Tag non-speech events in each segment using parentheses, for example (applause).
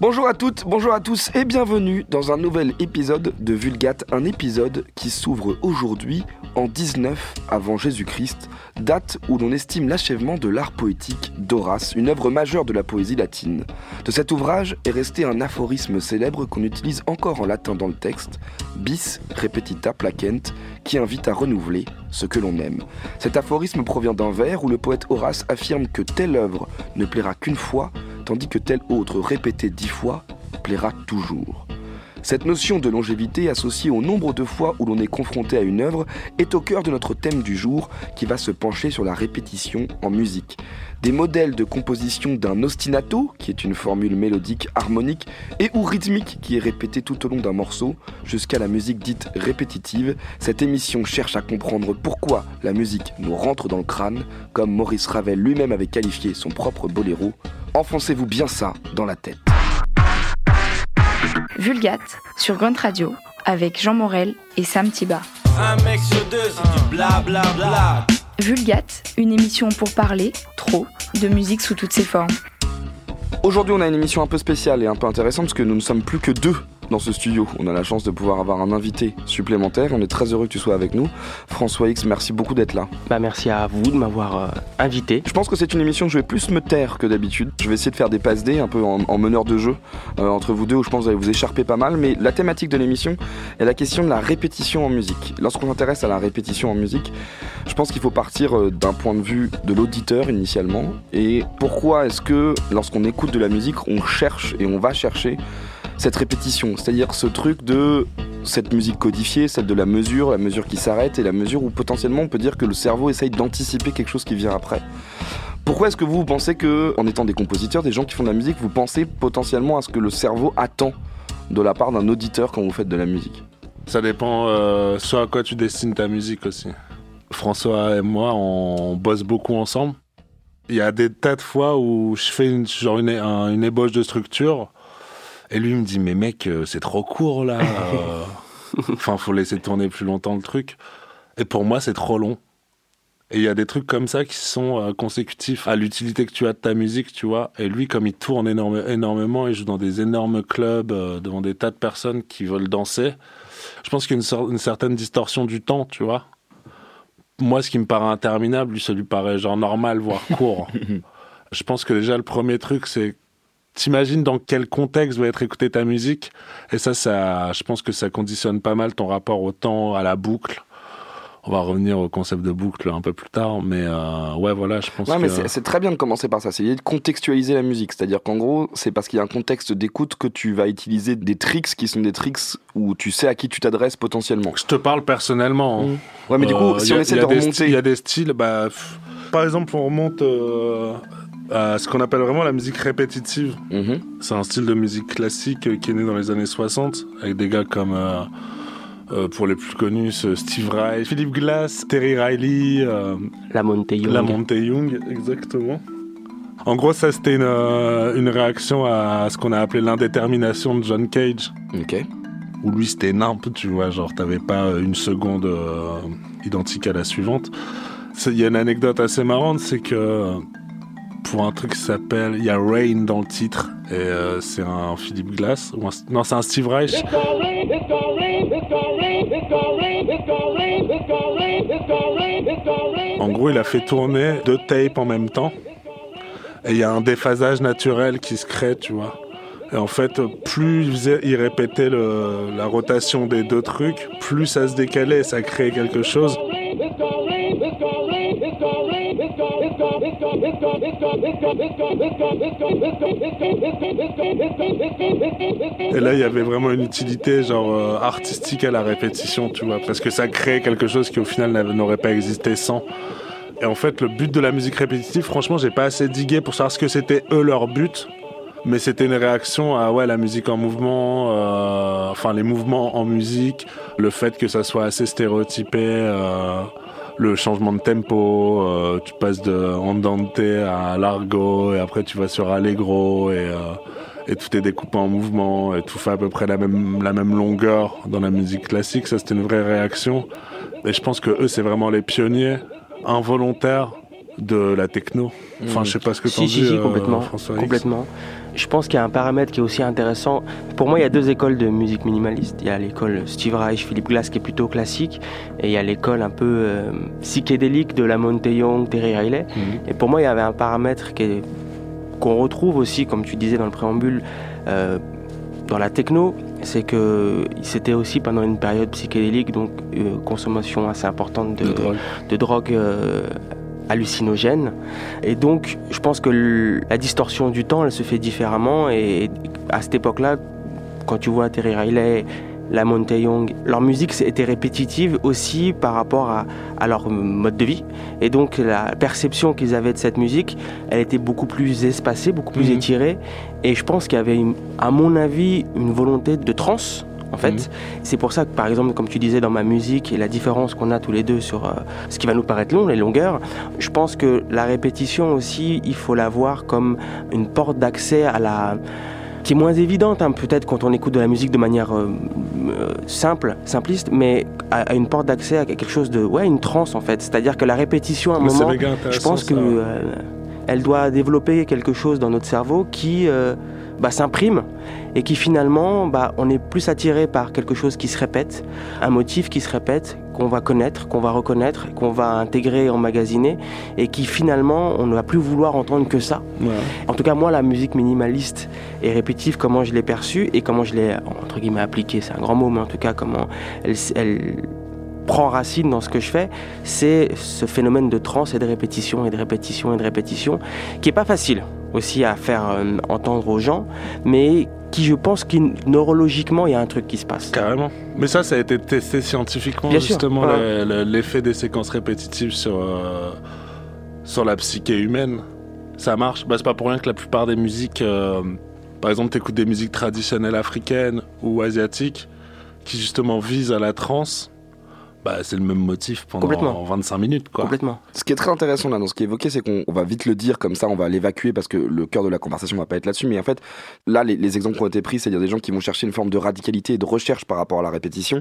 Bonjour à toutes, bonjour à tous et bienvenue dans un nouvel épisode de Vulgate, un épisode qui s'ouvre aujourd'hui en 19 avant Jésus-Christ, date où l'on estime l'achèvement de l'art poétique d'Horace, une œuvre majeure de la poésie latine. De cet ouvrage est resté un aphorisme célèbre qu'on utilise encore en latin dans le texte, bis repetita placent, qui invite à renouveler ce que l'on aime. Cet aphorisme provient d'un vers où le poète Horace affirme que telle œuvre ne plaira qu'une fois, tandis que telle autre répétée dix fois plaira toujours. Cette notion de longévité associée au nombre de fois où l'on est confronté à une œuvre est au cœur de notre thème du jour qui va se pencher sur la répétition en musique. Des modèles de composition d'un ostinato, qui est une formule mélodique harmonique, et ou rythmique qui est répétée tout au long d'un morceau, jusqu'à la musique dite répétitive, cette émission cherche à comprendre pourquoi la musique nous rentre dans le crâne, comme Maurice Ravel lui-même avait qualifié son propre boléro. Enfoncez-vous bien ça dans la tête. Vulgate sur Grunt Radio avec Jean Morel et Sam Tiba. Un mec sur deux, c'est du blablabla. Vulgate, une émission pour parler, trop, de musique sous toutes ses formes. Aujourd'hui, on a une émission un peu spéciale et un peu intéressante parce que nous ne sommes plus que deux dans ce studio. On a la chance de pouvoir avoir un invité supplémentaire. On est très heureux que tu sois avec nous. François X, merci beaucoup d'être là. Bah merci à vous de m'avoir euh, invité. Je pense que c'est une émission où je vais plus me taire que d'habitude. Je vais essayer de faire des passes dés un peu en, meneur de jeu euh, entre vous deux où je pense que vous allez vous écharper pas mal. Mais la thématique de l'émission est la question de la répétition en musique. Lorsqu'on s'intéresse à la répétition en musique, je pense qu'il faut partir euh, d'un point de vue de l'auditeur initialement. Et pourquoi est-ce que lorsqu'on écoute de la musique, on cherche et on va chercher cette répétition, c'est-à-dire ce truc de cette musique codifiée, celle de la mesure, la mesure qui s'arrête et la mesure où potentiellement on peut dire que le cerveau essaye d'anticiper quelque chose qui vient après. Pourquoi est-ce que vous, pensez que, en étant des compositeurs, des gens qui font de la musique, vous pensez potentiellement à ce que le cerveau attend de la part d'un auditeur quand vous faites de la musique? Ça dépend euh, soit à quoi tu destines ta musique aussi. François et moi, on bosse beaucoup ensemble. Il y a des tas de fois où je fais genre une ébauche de structure et lui, il me dit, mais mec, euh, c'est trop court là. (laughs) enfin, faut laisser tourner plus longtemps le truc. Et pour moi, c'est trop long. Et il y a des trucs comme ça qui sont euh, consécutifs à l'utilité que tu as de ta musique, tu vois. Et lui, comme il tourne énormément, il joue dans des énormes clubs, euh, devant des tas de personnes qui veulent danser. Je pense qu'il y a une, une, certaine distorsion du temps, tu vois. Moi, ce qui me paraît interminable, lui, ça lui paraît genre normal, voire court. (laughs) Je pense que déjà, le premier truc, c'est t'imagines dans quel contexte va être écoutée ta musique? Et ça, ça, je pense que ça conditionne pas mal ton rapport au temps, à la boucle. On va revenir au concept de boucle un peu plus tard, mais euh, ouais, voilà, je pense ouais, mais que... c'est très bien de commencer par ça, c'est de contextualiser la musique. C'est-à-dire qu'en gros, c'est parce qu'il y a un contexte d'écoute que tu vas utiliser des tricks qui sont des tricks où tu sais à qui tu t'adresses potentiellement. Je te parle personnellement. Hein. Mmh. Ouais, mais du coup, euh, si on essaie de remonter... Il y a des styles, bah... Par exemple, on remonte euh, à ce qu'on appelle vraiment la musique répétitive. Mhm. C'est un style de musique classique euh, qui est né dans les années 60 avec des gars comme, euh, euh, pour les plus connus, Steve Reich, Philip Glass, Terry Riley, La Monte Young. La Monte Young, exactement. En gros, ça c'était une, une, réaction à ce qu'on a appelé l'indétermination de John Cage. Ok. Où lui c'était nimp, tu vois, genre t'avais pas une seconde identique à la suivante. Il y a une anecdote assez marrante, c'est que pour un truc qui s'appelle. Il y a Rain dans le titre. Et euh, c'est un Philippe Glass. Ou un, non, c'est un Steve Reich. En gros, il a fait tourner deux tapes en même temps. Et il y a un déphasage naturel qui se crée, tu vois. Et en fait, plus il, faisait, il répétait le, la rotation des deux trucs, plus ça se décalait, ça créait quelque chose. Et là, il y avait vraiment une utilité genre euh, artistique à la répétition, tu vois, parce que ça crée quelque chose qui au final n'aurait pas existé sans. Et en fait, le but de la musique répétitive, franchement, j'ai pas assez digué pour savoir ce que c'était eux leur but. Mais c'était une réaction à ouais la musique en mouvement, euh, enfin les mouvements en musique, le fait que ça soit assez stéréotypé. Euh, le changement de tempo, euh, tu passes de andante à largo et après tu vas sur allegro et, euh, et tout est découpé en mouvement et tout fait à peu près la même, la même longueur dans la musique classique. Ça c'était une vraie réaction et je pense que eux c'est vraiment les pionniers involontaires de la techno. Enfin, Mhm. je sais pas ce que t'en Si, si, dis, si, euh, complètement. François X. Je pense qu'il y a un paramètre qui est aussi intéressant. Pour moi, il y a deux écoles de musique minimaliste. Il y a l'école Steve Reich, Philippe Glass, qui est plutôt classique, et il y a l'école un peu euh, psychédélique de la Monte Young, Terry Riley. Mhm. Et pour moi, il y avait un paramètre qui est- qu'on retrouve aussi, comme tu disais dans le préambule, euh, dans la techno, c'est que c'était aussi pendant une période psychédélique, donc euh, consommation assez importante de, De drogue. de drogue euh, hallucinogène. Et donc, je pense que la distorsion du temps, elle se fait différemment. Et à cette époque-là, quand tu vois Terry Riley, la Monte Young, leur musique était répétitive aussi par rapport à, à leur mode de vie. Et donc, la perception qu'ils avaient de cette musique, elle était beaucoup plus espacée, beaucoup plus Mhm. étirée. Et je pense qu'il y avait, une- à mon avis, une volonté de trance. En fait, Mhm. c'est pour ça que, par exemple, comme tu disais dans ma musique et la différence qu'on a tous les deux sur euh, ce qui va nous paraître long, les longueurs, je pense que la répétition aussi, il faut la voir comme une porte d'accès à la qui est moins évidente hein, peut-être quand on écoute de la musique de manière euh, euh, simple, simpliste, mais à, à une porte d'accès à quelque chose de ouais une transe en fait. C'est-à-dire que la répétition à un Mais moment, je pense que euh, elle doit développer quelque chose dans notre cerveau qui bah, s'imprime et qui finalement, bah, on est plus attiré par quelque chose qui se répète, un motif qui se répète, qu'on va connaître, qu'on va reconnaître, qu'on va intégrer, emmagasiner, et qui finalement, on ne va plus vouloir entendre que ça. Ouais. En tout cas, moi, la musique minimaliste et répétitive, comment je l'ai perçue et comment je l'ai, entre guillemets, appliquée, c'est un grand mot, mais en tout cas, comment elle, elle prend racine dans ce que je fais, c'est ce phénomène de trance et de répétition et de répétition et de répétition, qui est pas facile aussi à faire euh, entendre aux gens, mais qui, je pense, qui neurologiquement, il y a un truc qui se passe. Carrément. Mais ça, ça a été testé scientifiquement, Bien justement, ouais. l'effet des séquences répétitives sur, euh, sur la psyché humaine. Ça marche. Bah, c'est pas pour rien que la plupart des musiques, euh, par exemple, t'écoutes des musiques traditionnelles africaines ou asiatiques, qui justement visent à la transe, bah, c'est le même motif pendant Complètement. 25 minutes, quoi. Complètement. Ce qui est très intéressant là dans ce qui est évoqué, c'est qu'on on va vite le dire comme ça, on va l'évacuer parce que le cœur de la conversation va pas être là-dessus. Mais en fait, là, les, les exemples qui ont été pris, c'est-à-dire des gens qui vont chercher une forme de radicalité et de recherche par rapport à la répétition.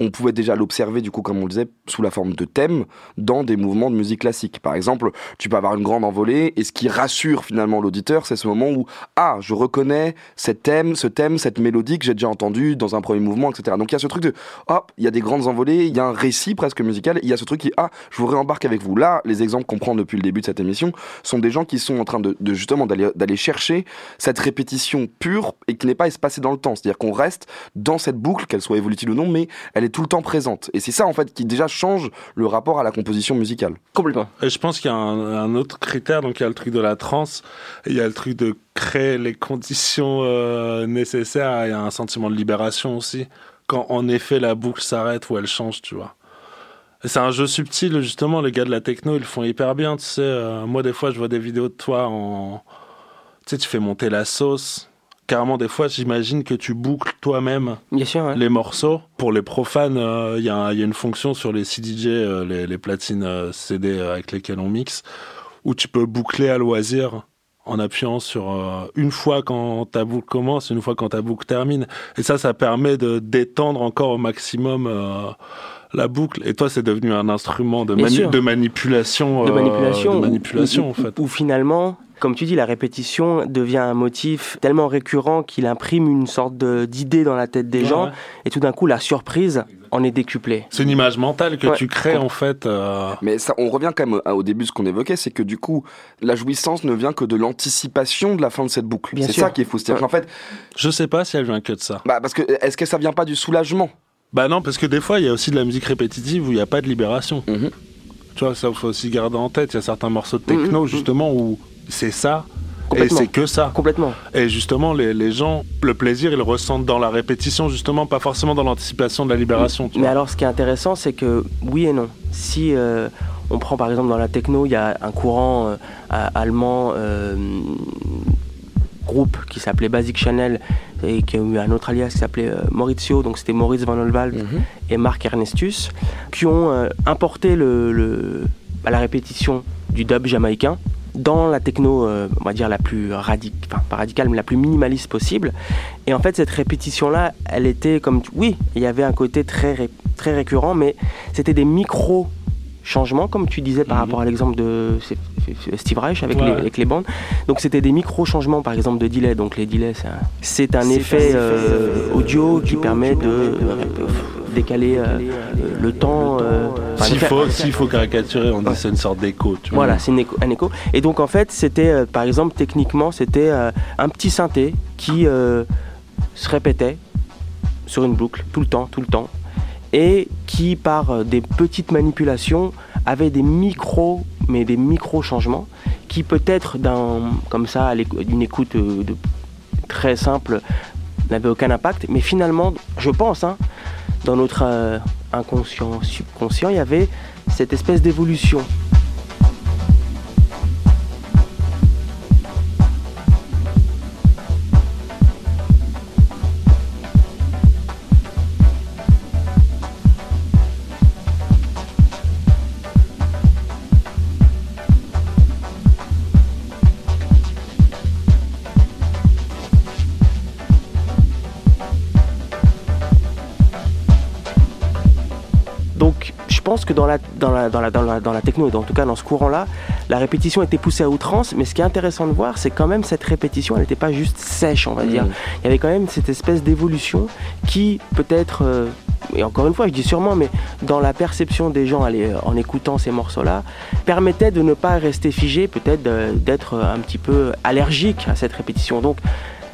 On pouvait déjà l'observer, du coup, comme on le disait, sous la forme de thèmes dans des mouvements de musique classique. Par exemple, tu peux avoir une grande envolée et ce qui rassure finalement l'auditeur, c'est ce moment où ah, je reconnais cet thème, ce thème, cette mélodie que j'ai déjà entendu dans un premier mouvement, etc. Donc il y a ce truc de hop, il y a des grandes envolées, il y a un récit presque musical, il y a ce truc qui ah, je vous réembarque avec vous. Là, les exemples qu'on prend depuis le début de cette émission sont des gens qui sont en train de, de justement d'aller d'aller chercher cette répétition pure et qui n'est pas espacée dans le temps. C'est-à-dire qu'on reste dans cette boucle, qu'elle soit évolutive ou non, mais elle est tout le temps présente. Et c'est ça en fait qui déjà change le rapport à la composition musicale. Complètement. Et je pense qu'il y a un, un autre critère, donc il y a le truc de la transe, et il y a le truc de créer les conditions euh, nécessaires, il y a un sentiment de libération aussi, quand en effet la boucle s'arrête ou elle change, tu vois. C'est un jeu subtil, justement, les gars de la techno, ils le font hyper bien, tu sais. euh, moi, des fois, je vois des vidéos de toi en... Tu sais, tu fais monter la sauce. Carrément, des fois, j'imagine que tu boucles toi-même ouais. les morceaux. Pour les profanes, euh, il y, a y une fonction sur les CDJ, euh, les, les platines CD avec lesquelles on mixe, où tu peux boucler à loisir en appuyant sur euh, une fois quand ta boucle commence, une fois quand ta boucle termine. Et ça, ça permet de d'étendre encore au maximum euh, la boucle. Et toi, c'est devenu un instrument de, Bien mani- sûr. de manipulation. de euh, manipulation. de manipulation, où- en fait. Finalement, comme tu dis, la répétition devient un motif tellement récurrent qu'il imprime une sorte d'idée dans la tête des Ouais, gens. ouais. Et tout d'un coup, la surprise en est décuplée. C'est une image mentale que Ouais. tu crées, en fait. euh, Mais ça, on revient quand même au- au début de ce qu'on évoquait, c'est que du coup, la jouissance ne vient que de l'anticipation de la fin de cette boucle. Bien C'est sûr. ça qui est fou. C'est-à-dire qu'en fait, Je sais pas si elle vient que de ça. bah, parce que est-ce que ça vient pas du soulagement? Bah non, parce que des fois, il y a aussi de la musique répétitive où il n'y a pas de libération. Mhm. Tu vois, ça faut aussi garder en tête. Il y a certains morceaux de techno, Mhm. justement, où c'est ça, et c'est que ça. Complètement. Et justement, les, les gens, le plaisir, ils le ressentent dans la répétition, justement, pas forcément dans l'anticipation de la libération. Tu Mais vois. alors, ce qui est intéressant, c'est que oui et non. Si euh, on prend par exemple dans la techno, il y a un courant euh, allemand, euh, groupe qui s'appelait Basic Channel et qui a eu un autre alias qui s'appelait Maurizio, donc c'était Maurice Van Olwald et Marc Ernestus, qui ont importé le, le- bah, la répétition du dub jamaïcain dans la techno, euh, on va dire la plus radicale, enfin pas radicale, mais la plus minimaliste possible. Et en fait, cette répétition-là, elle était comme, oui, il y avait un côté très, ré- très récurrent, mais c'était des micro changements, comme tu disais par Mhm. rapport à l'exemple de Steve Reich avec, Ouais. les, avec les bandes. Donc c'était des micro-changements, par exemple, de delay. Donc les delays, c'est un, effet euh, audio qui permet de euh, décaler euh, le temps. euh, S'il faut, s'il faut caricaturer, on dit c'est une sorte d'écho. Voilà, c'est un écho. Et donc en fait, c'était, euh, par exemple, techniquement, c'était euh, un petit synthé qui euh, se répétait sur une boucle tout le temps, tout le temps, et qui, par euh, des petites manipulations, avait des micros, mais des micro changements, qui peut-être d'un, comme ça, d'une écoute euh, de- très simple, n'avait aucun impact, mais finalement, je pense, hein, dans notre euh, inconscient, subconscient, il y avait cette espèce d'évolution. Pense que dans la, dans la, dans la, dans la, dans la techno, et en tout cas dans ce courant-là, la répétition était poussée à outrance, mais ce qui est intéressant de voir, c'est quand même cette répétition, elle n'était pas juste sèche, on va dire. Mhm. Il y avait quand même cette espèce d'évolution qui peut-être, euh, et encore une fois je dis sûrement, mais dans la perception des gens euh, en écoutant ces morceaux-là, permettait de ne pas rester figé, peut-être d'être un petit peu allergique à cette répétition. Donc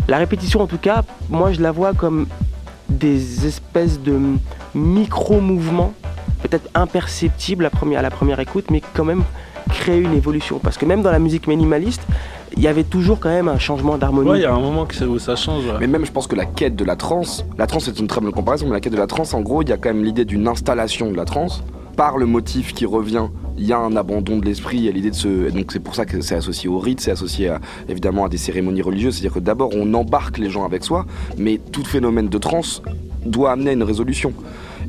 la répétition en tout cas, moi je la vois comme des espèces de micro-mouvements, peut-être imperceptibles à, première, à la première écoute, mais quand même créer une évolution. Parce que même dans la musique minimaliste, il y avait toujours quand même un changement d'harmonie. Ouais, il y a un moment que où ça change. ouais. Mais même, je pense que la quête de la trance, la trance c'est une très bonne comparaison, mais la quête de la trance, en gros, il y a quand même l'idée d'une installation de la trance par le motif qui revient. Il y a un abandon de l'esprit, il y a l'idée de se. et Donc c'est pour ça que c'est associé au rite, c'est associé à, évidemment à des cérémonies religieuses. C'est-à-dire que d'abord on embarque les gens avec soi, mais tout phénomène de trance doit amener à une résolution.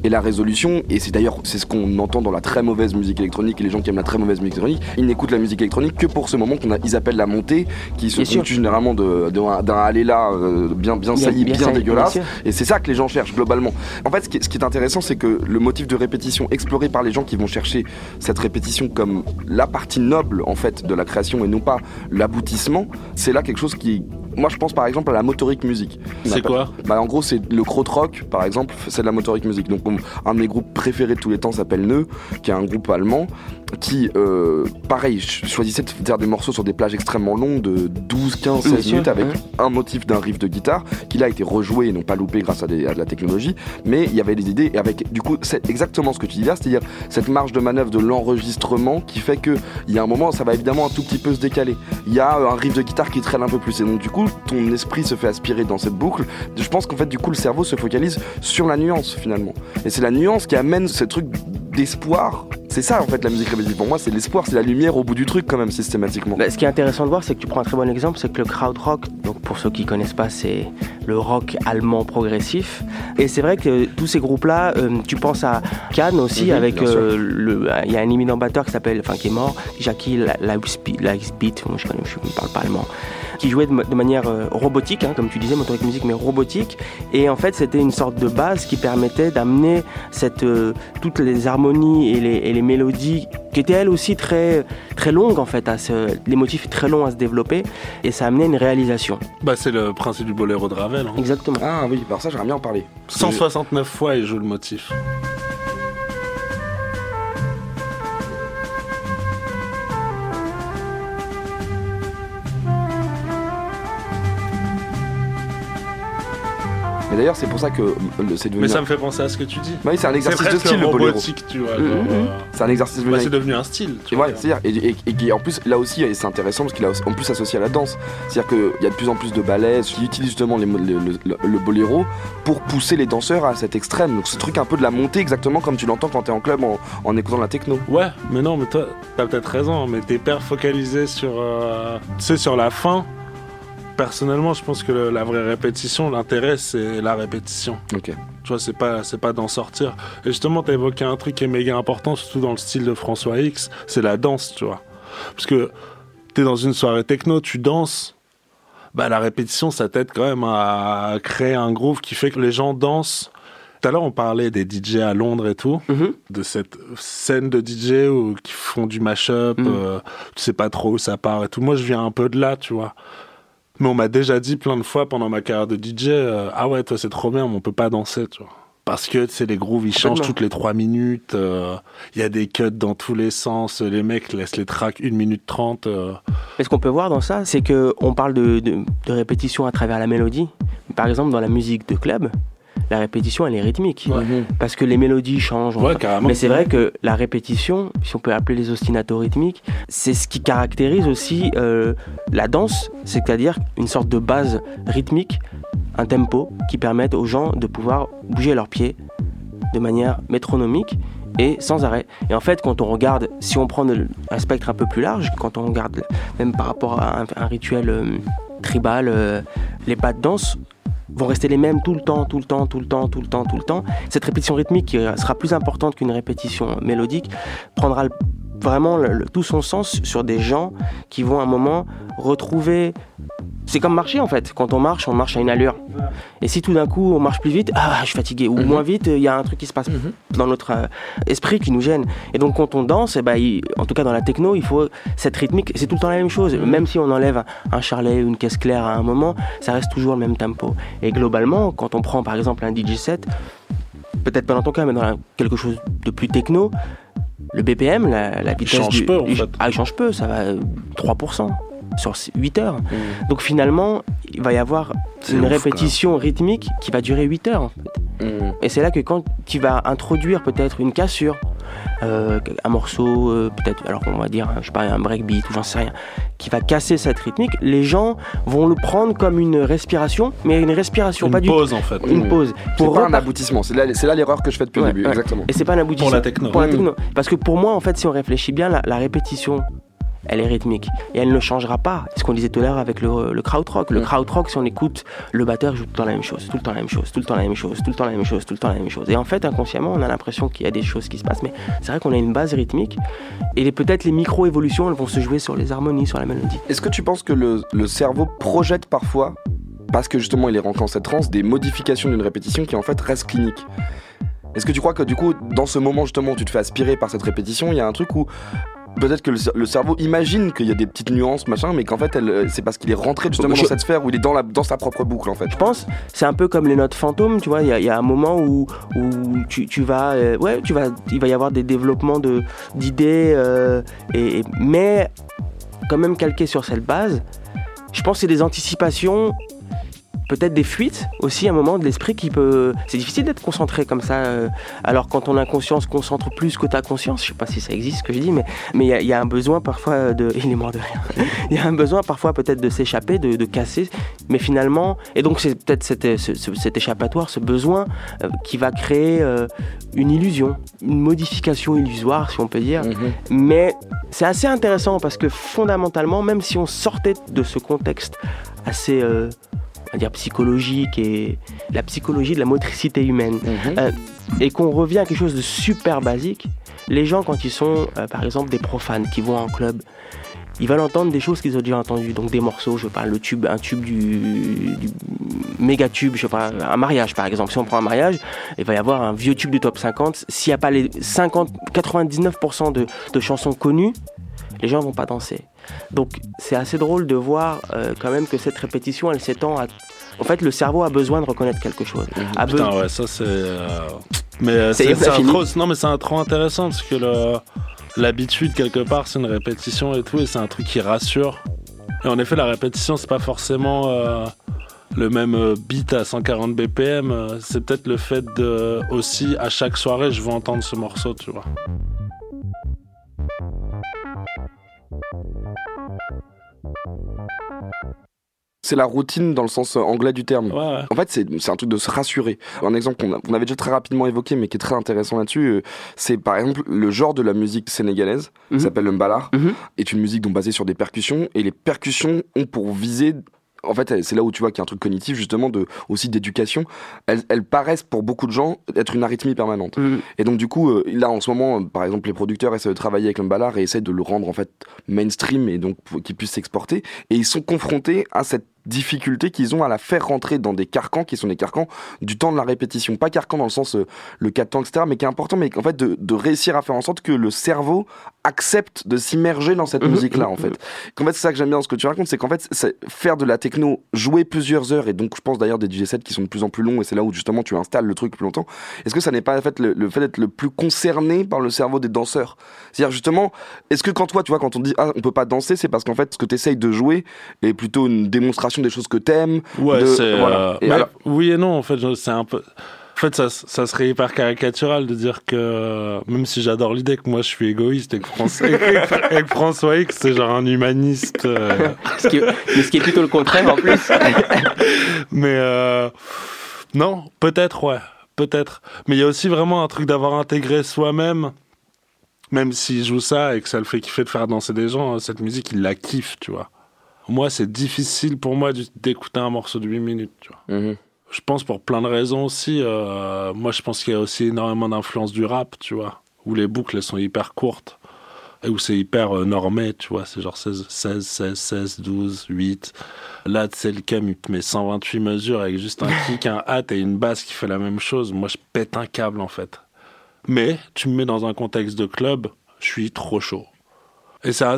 Et la résolution, et c'est d'ailleurs c'est ce qu'on entend dans la très mauvaise musique électronique et les gens qui aiment la très mauvaise musique électronique, ils n'écoutent la musique électronique que pour ce moment qu'on a, ils appellent la montée, qui se Bien constitue généralement de- de- d'un aller là bien bien Bien- sailli, bien, sailli, dégueulasse. Et c'est ça que les gens cherchent globalement. En fait, ce qui est, ce qui est intéressant, c'est que le motif de répétition exploré par les gens qui vont chercher cette répétition comme la partie noble en fait de la création et non pas l'aboutissement, c'est là quelque chose qui moi je pense par exemple à la motorique musique. C'est quoi bah, en gros, c'est le krautrock, par exemple, c'est de la motorique musique. Donc, on- un de mes groupes préférés de tous les temps s'appelle Neu, qui est un groupe allemand qui, euh, pareil, ch- choisissait de faire des morceaux sur des plages extrêmement longues de 12, 15, Bien 16 sûr, minutes avec un motif d'un riff de guitare qui là a été rejoué et non pas loupé grâce à, des- à de la technologie. Mais il y avait des idées et avec, du coup, c'est exactement ce que tu dis là, c'est-à-dire cette marge de manœuvre de l'enregistrement qui fait que il y a un moment, ça va évidemment un tout petit peu se décaler. Il y a euh, un riff de guitare qui traîne un peu plus et donc du coup, ton esprit se fait aspirer dans cette boucle. Je pense qu'en fait, du coup, le cerveau se focalise sur la nuance finalement. Et c'est la nuance qui amène ce truc d'espoir. C'est ça en fait la musique répétitive. Pour moi, c'est l'espoir, c'est la lumière au bout du truc quand même systématiquement. Bah, ce qui est intéressant de voir, c'est que tu prends un très bon exemple, c'est que le krautrock, donc pour ceux qui connaissent pas, c'est le rock allemand progressif. Et c'est vrai que tous ces groupes-là, euh, tu penses à Cannes aussi, Mhm, avec euh, le, il y a un éminent batteur qui s'appelle, enfin qui est mort, Jackie Leisbeat, moi je connais, je ne parle pas allemand, qui jouait de, ma- de manière euh, robotique, hein, comme tu disais, motorique musique, mais robotique. Et en fait, c'était une sorte de base qui permettait d'amener cette, euh, toutes les harmonies et les, et les mélodies qui étaient elles aussi très, très longues en fait, à se, les motifs très longs à se développer. Et ça amenait une réalisation. Bah, c'est le principe du boléro de Ravel. hein. Exactement. Ah oui, par ça j'aimerais bien en parler. 169 fois, il joue le motif. Mais d'ailleurs, c'est pour ça que c'est devenu. Mais ça me fait penser à ce que tu dis. Bah oui, c'est un exercice de style le boléro. tu vois. Mhm, mhm. euh, C'est un exercice de bah, c'est devenu un style. Tu Et vois. ouais, c'est-à-dire, et, et- en plus, là aussi, c'est intéressant parce qu'il a en plus associé à la danse. C'est-à-dire qu'il y a de plus en plus de ballets qui utilisent justement les le, le- le- le boléro pour pousser les danseurs à cet extrême. Donc ce truc un peu de la montée, exactement comme tu l'entends quand t'es en club en, en écoutant la techno. Ouais, mais non, mais toi, t'as peut-être raison, mais t'es hyper focalisé sur, euh, tu sais, sur la fin. Personnellement, je pense que le- la vraie répétition, l'intérêt, c'est la répétition. Ok. Tu vois, c'est pas, c'est pas d'en sortir. Et justement, t'as évoqué un truc qui est méga important, surtout dans le style de François X, c'est la danse, tu vois. Parce que t'es dans une soirée techno, tu danses. Bah, la répétition, ça t'aide quand même à créer un groove qui fait que les gens dansent Tout à l'heure, on parlait des DJ à Londres et tout, Mhm. de cette scène de DJ où, qui font du mash-up, Mhm. euh, tu sais pas trop où ça part et tout. Moi, je viens un peu de là, tu vois. Mais on m'a déjà dit plein de fois pendant ma carrière de DJ, euh, ah ouais, toi c'est trop bien, mais on peut pas danser, tu vois. Parce que c'est les grooves, ils changent toutes les trois minutes. euh, Il y a des cuts dans tous les sens. Les mecs laissent les tracks 1 minute 30. euh. Et ce qu'on peut voir dans ça, c'est que on parle de, de, de répétition à travers la mélodie. Par exemple, dans la musique de club, la répétition, elle est rythmique. Parce que les mélodies changent. Ouais, carrément. Mais c'est vrai que la répétition, si on peut appeler les ostinatos rythmiques, c'est ce qui caractérise aussi euh, la danse, c'est-à-dire une sorte de base rythmique, un tempo qui permette aux gens de pouvoir bouger leurs pieds de manière métronomique et sans arrêt. Et en fait, quand on regarde, si on prend un spectre un peu plus large, quand on regarde même par rapport à un, un rituel euh, tribal, euh, les pas de danse vont rester les mêmes tout le temps, tout le temps, tout le temps, tout le temps, tout le temps. Cette répétition rythmique qui sera plus importante qu'une répétition mélodique prendra le- vraiment le- le- tout son sens sur des gens qui vont à un moment retrouver. C'est comme marcher en fait. Quand on marche, on marche à une allure. Et si tout d'un coup on marche plus vite, ah, je suis fatigué. Ou moins vite, il y a un truc qui se passe dans notre euh, esprit qui nous gêne. Et donc quand on danse, eh ben, il- en tout cas dans la techno, il faut cette rythmique. C'est tout le temps la même chose. Même si on enlève un, charlet ou une caisse claire à un moment, ça reste toujours le même tempo. Et globalement, quand on prend par exemple un DJ set, peut-être pas dans ton cas, mais dans quelque chose de plus techno, le BPM, la, la vitesse change du- peu, en fait. Ah, il change peu, ça va euh, 3% sur 8 heures. Mm. Donc finalement, il va y avoir une ouf, répétition rythmique qui va durer 8 heures. en fait. Mm. Et c'est là que quand tu vas introduire peut-être une cassure, euh, un morceau, euh, peut-être, alors on va dire, je sais pas, un breakbeat ou j'en sais rien, qui va casser cette rythmique, les gens vont le prendre comme une respiration, mais une respiration, Une pas pause, en fait. du une pause. C'est pas un aboutissement, c'est là, l'erreur que je fais depuis Ouais, le début, ouais. exactement. Et c'est pas un aboutissement. Pour la techno. Pour la Mm. techno. Parce que pour moi, en fait, si on réfléchit bien, la, la répétition, elle est rythmique. Et elle ne changera pas. C'est ce qu'on disait tout à l'heure avec le, le krautrock. Le Mm. krautrock, si on écoute, le batteur joue tout le temps la même chose, tout le temps la même chose, tout le temps la même chose, tout le temps la même chose, tout le temps la même chose. Et en fait, inconsciemment, on a l'impression qu'il y a des choses qui se passent. Mais c'est vrai qu'on a une base rythmique. Et peut-être les micro-évolutions, elles vont se jouer sur les harmonies, sur la mélodie. Est-ce que tu penses que le, le cerveau projette parfois, parce que justement il est rentré en cette transe, des modifications d'une répétition qui en fait reste clinique? Est-ce que tu crois que du coup, dans ce moment justement où tu te fais aspirer par cette répétition, il y a un truc où peut-être que le, cer- le cerveau imagine qu'il y a des petites nuances, machin, mais qu'en fait euh, c'est parce qu'il est rentré justement Je- dans cette sphère où il est dans, la, dans sa propre boucle en fait Je pense, c'est un peu comme les notes fantômes, tu vois. Il y a, il y a un moment où, où tu, tu vas, euh, ouais, tu vas, il va y avoir des développements de d'idées, euh, et, et- mais quand même calqué sur cette base. Je pense que c'est des anticipations, peut-être des fuites aussi, à un moment de l'esprit qui peut. C'est difficile d'être concentré comme ça. euh, alors quand on a conscience, concentre plus que ta conscience. Je sais pas si ça existe ce que je dis, mais mais il y a- il y, a un besoin parfois de. (laughs) Il est mort de rien. Il y a un besoin parfois peut-être de s'échapper, de, de casser, mais finalement, et donc c'est peut-être cet, ce- ce- cet échappatoire, ce besoin euh, qui va créer euh, une illusion, une modification illusoire, si on peut dire. Mhm. Mais c'est assez intéressant parce que fondamentalement, même si on sortait de ce contexte assez, euh, on va dire, psychologique et la psychologie de la motricité humaine, Mhm. euh, et qu'on revient à quelque chose de super basique, les gens, quand ils sont, euh, par exemple, des profanes qui vont en club, ils veulent entendre des choses qu'ils ont déjà entendues. Donc des morceaux, je pas, le tube, un tube du, du méga tube, je sais pas, un mariage par exemple. Si on prend un mariage, il va y avoir un vieux tube du top 50. S'il n'y a pas les 50, 99% de, de chansons connues, les gens vont pas danser. Donc c'est assez drôle de voir euh, quand même que cette répétition, elle s'étend à... En fait, le cerveau a besoin de reconnaître quelque chose. A Putain, ouais, ça c'est. euh, Mais euh, c'est trop. Non, mais c'est un trop intéressant parce que le- l'habitude, quelque part, c'est une répétition et tout, et c'est un truc qui rassure. Et en effet, la répétition, c'est pas forcément euh, le même beat à 140 BPM. C'est peut-être le fait de. Aussi, à chaque soirée, je veux entendre ce morceau, tu vois. C'est la routine dans le sens euh, anglais du terme. Ouais, ouais. En fait, c'est un truc de se rassurer. Un exemple qu'on avait déjà très rapidement évoqué, mais qui est très intéressant là-dessus, euh, c'est par exemple le genre de la musique sénégalaise, Mhm. qui s'appelle le mbalar, Mhm. est une musique donc basée sur des percussions, et les percussions ont pour visée en fait, c'est là où tu vois qu'il y a un truc cognitif, justement, de, aussi d'éducation. Elles, elles paraissent, pour beaucoup de gens, être une arythmie permanente. Mhm. Et donc, du coup, euh, là, en ce moment, euh, par exemple, les producteurs essaient de travailler avec le Mbalar et essaient de le rendre, en fait, mainstream et donc qu'il puisse s'exporter. Et ils sont confrontés à cette difficulté qu'ils ont à la faire rentrer dans des carcans qui sont des carcans du temps de la répétition. Pas carcan dans le sens euh, le 4 temps, etc., mais qui est important, mais en fait de, de réussir à faire en sorte que le cerveau accepte de s'immerger dans cette Mhm, musique-là, mhm, en fait. Qu'en fait, c'est ça que j'aime bien dans ce que tu racontes, c'est qu'en fait, c'est faire de la techno, jouer plusieurs heures, et donc je pense d'ailleurs des DJ sets qui sont de plus en plus longs, et c'est là où justement tu installes le truc plus longtemps. Est-ce que ça n'est pas en fait le, le fait d'être le plus concerné par le cerveau des danseurs? C'est-à-dire justement, est-ce que quand toi, tu vois, quand on dit ah on peut pas danser, c'est parce qu'en fait ce que tu essayes de jouer est plutôt une démonstration des choses que t'aimes. Ouais, de- c'est. voilà. euh, Et mais alors- Oui et non, en fait, c'est un peu. En fait, ça, ça serait hyper caricatural de dire que, même si j'adore l'idée que moi je suis égoïste et que François, (laughs) et que- et que François X, c'est genre un humaniste. euh, Ce qui, est, mais ce qui est plutôt le contraire en plus. (laughs) mais euh, non, peut-être, ouais, peut-être. Mais il y a aussi vraiment un truc d'avoir intégré soi-même, même s'il joue ça et que ça le fait kiffer de faire danser des gens, cette musique, il la kiffe, tu vois. Moi, c'est difficile pour moi d'écouter un morceau de 8 minutes, tu vois. Mhm. Je pense pour plein de raisons aussi. euh, moi, je pense qu'il y a aussi énormément d'influence du rap, tu vois, où les boucles elles sont hyper courtes et où c'est hyper euh, normé, tu vois. C'est genre 16, 16, 16, 16, 12, 8. Là, tu sais, le cam, il te met 128 mesures avec juste un kick, un hat et une basse qui fait la même chose. Moi, je pète un câble, en fait. Mais tu me mets dans un contexte de club, je suis trop chaud. Et ça,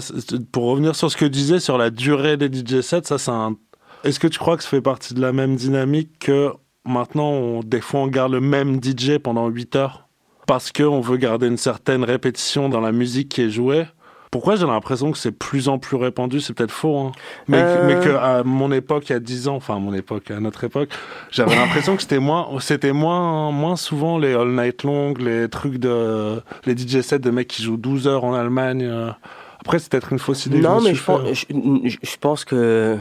pour revenir sur ce que tu disais sur la durée des DJ sets, ça, c'est un est-ce que tu crois que ça fait partie de la même dynamique que maintenant, on, des fois, on garde le même DJ pendant 8 heures? Parce qu'on veut garder une certaine répétition dans la musique qui est jouée Pourquoi j'ai l'impression que c'est plus en plus répandu? C'est peut-être faux, hein. mais, Euh. mais qu'à mon époque, il y a 10 ans, enfin, à mon époque, à notre époque, j'avais l'impression que c'était moins, c'était moins, moins souvent les all night long, les trucs de. les DJ sets de mecs qui jouent 12 heures en Allemagne. Après, c'est peut-être une fausse idée. non, me mais je pense, fait. je, je pense que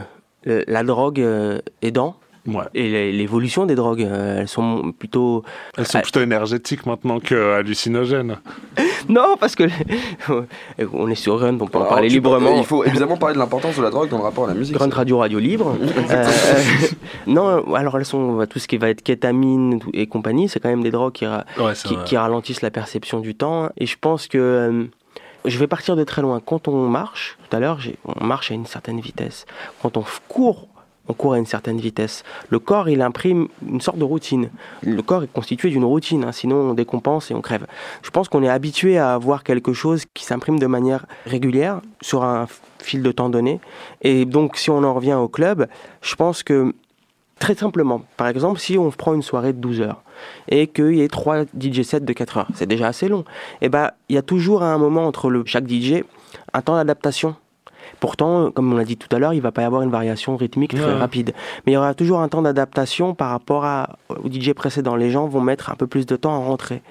euh, la drogue euh, aidant Ouais. et l'é- l'évolution des drogues, euh, elles sont plutôt. Elles sont Ah. plutôt énergétiques maintenant que hallucinogènes. (laughs) Non, parce que (laughs) on est sur Run, on peut en parler librement. Il faut évidemment parler de l'importance de la drogue dans le rapport à la musique. Grande radio radio libre. (laughs) Euh, non, alors elles sont tout ce qui va être kétamine et compagnie, c'est quand même des drogues qui, ra- Ouais, c'est qui, vrai. qui ralentissent la perception du temps. Et je pense que euh, je vais partir de très loin. Quand on marche, tout à l'heure, on marche à une certaine vitesse. Quand on court, on court à une certaine vitesse. Le corps, il imprime une sorte de routine. Le corps est constitué d'une routine, hein, sinon on décompense et on crève. Je pense qu'on est habitué à avoir quelque chose qui s'imprime de manière régulière sur un fil de temps donné. Et donc, si on en revient au club, je pense que très simplement, par exemple, si on prend une soirée de 12 heures et qu'il y ait trois DJ sets de 4 heures, c'est déjà assez long. Et ben, il y a toujours un moment entre le, chaque DJ un temps d'adaptation. Pourtant, comme on l'a dit tout à l'heure, il va pas y avoir une variation rythmique très Ouais. rapide. Mais il y aura toujours un temps d'adaptation par rapport à, au DJ précédent. Les gens vont mettre un peu plus de temps à rentrer.